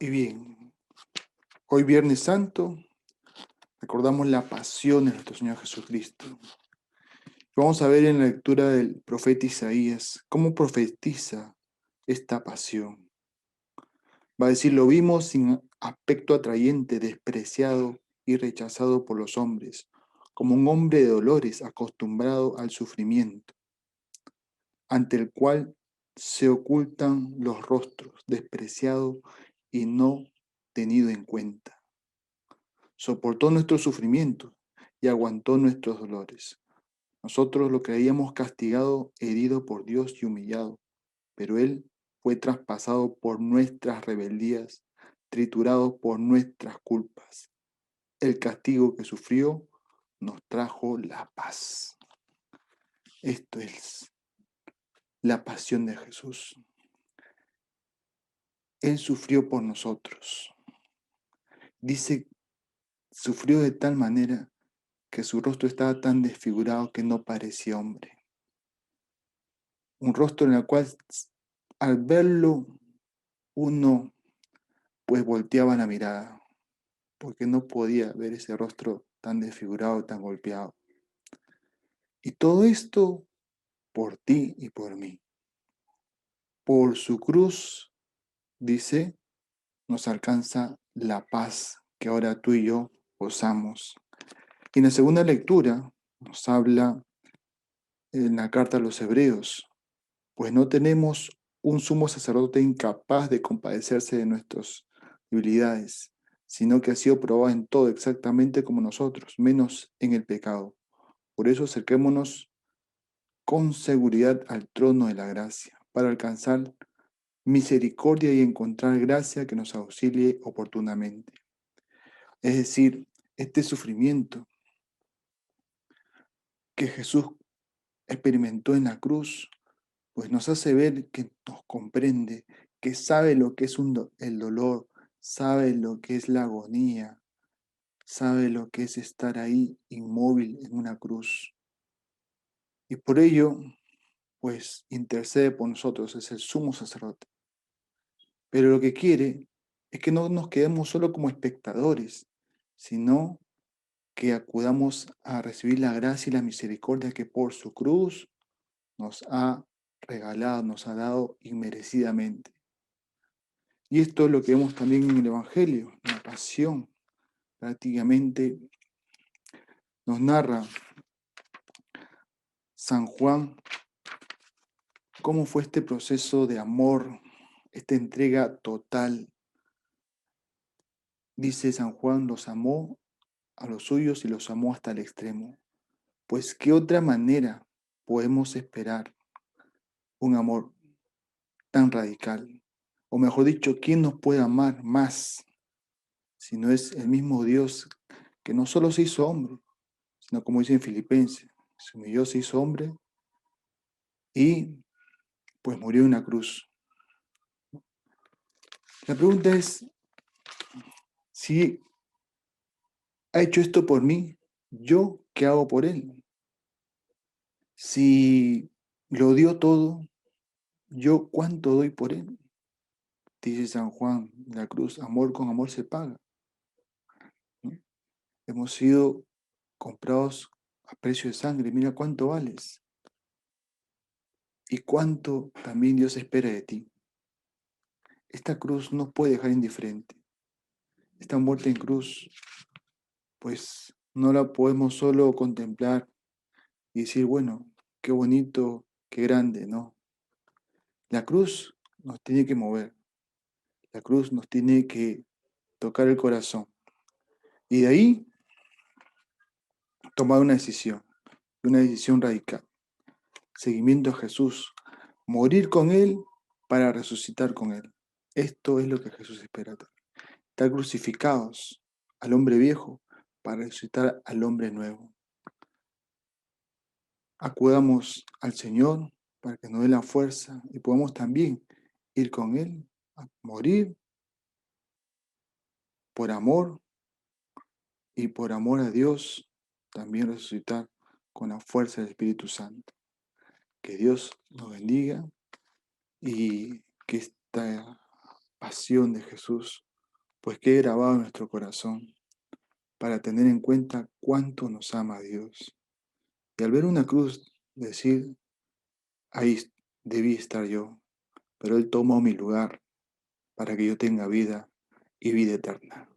Y bien. Hoy Viernes Santo recordamos la pasión de nuestro Señor Jesucristo. Vamos a ver en la lectura del profeta Isaías cómo profetiza esta pasión. Va a decir, lo vimos sin aspecto atrayente, despreciado y rechazado por los hombres, como un hombre de dolores acostumbrado al sufrimiento, ante el cual se ocultan los rostros, despreciado y no tenido en cuenta. Soportó nuestros sufrimientos y aguantó nuestros dolores. Nosotros lo creíamos castigado, herido por Dios y humillado, pero Él fue traspasado por nuestras rebeldías, triturado por nuestras culpas. El castigo que sufrió nos trajo la paz. Esto es la pasión de Jesús. Él sufrió por nosotros. Dice, sufrió de tal manera que su rostro estaba tan desfigurado que no parecía hombre. Un rostro en el cual al verlo uno pues volteaba la mirada, porque no podía ver ese rostro tan desfigurado, tan golpeado. Y todo esto por ti y por mí. Por su cruz dice, nos alcanza la paz que ahora tú y yo gozamos. Y en la segunda lectura nos habla en la carta a los hebreos, pues no tenemos un sumo sacerdote incapaz de compadecerse de nuestras debilidades, sino que ha sido probado en todo exactamente como nosotros, menos en el pecado. Por eso acerquémonos con seguridad al trono de la gracia, para alcanzar misericordia y encontrar gracia que nos auxilie oportunamente. Es decir, este sufrimiento que Jesús experimentó en la cruz, pues nos hace ver que nos comprende, que sabe lo que es el dolor, sabe lo que es la agonía, sabe lo que es estar ahí inmóvil en una cruz. Y por ello, pues intercede por nosotros, es el sumo sacerdote. Pero lo que quiere es que no nos quedemos solo como espectadores, sino que acudamos a recibir la gracia y la misericordia que por su cruz nos ha regalado, nos ha dado inmerecidamente. Y esto es lo que vemos también en el Evangelio, la pasión. Prácticamente nos narra San Juan cómo fue este proceso de amor esta entrega total. Dice San Juan, los amó a los suyos y los amó hasta el extremo. Pues qué otra manera podemos esperar un amor tan radical? O mejor dicho, ¿quién nos puede amar más si no es el mismo Dios que no solo se hizo hombre, sino como dice en Filipenses, se humilló, se hizo hombre y pues murió en una cruz. La pregunta es, si ha hecho esto por mí, ¿yo qué hago por él? Si lo dio todo, ¿yo cuánto doy por él? Dice San Juan de la Cruz, amor con amor se paga. Hemos sido comprados a precio de sangre, mira cuánto vales. Y cuánto también Dios espera de ti. Esta cruz no puede dejar indiferente. Esta muerte en cruz, pues no la podemos solo contemplar y decir, bueno, qué bonito, qué grande, ¿no? La cruz nos tiene que mover. La cruz nos tiene que tocar el corazón. Y de ahí tomar una decisión, una decisión radical. Seguimiento a Jesús, morir con Él para resucitar con Él. Esto es lo que Jesús espera. Estar crucificados al hombre viejo para resucitar al hombre nuevo. Acudamos al Señor para que nos dé la fuerza y podamos también ir con Él a morir por amor y por amor a Dios también resucitar con la fuerza del Espíritu Santo. Que Dios nos bendiga y que esta pasión de Jesús, pues que he grabado en nuestro corazón para tener en cuenta cuánto nos ama Dios. Y al ver una cruz, decir, ahí debí estar yo, pero Él tomó mi lugar para que yo tenga vida y vida eterna.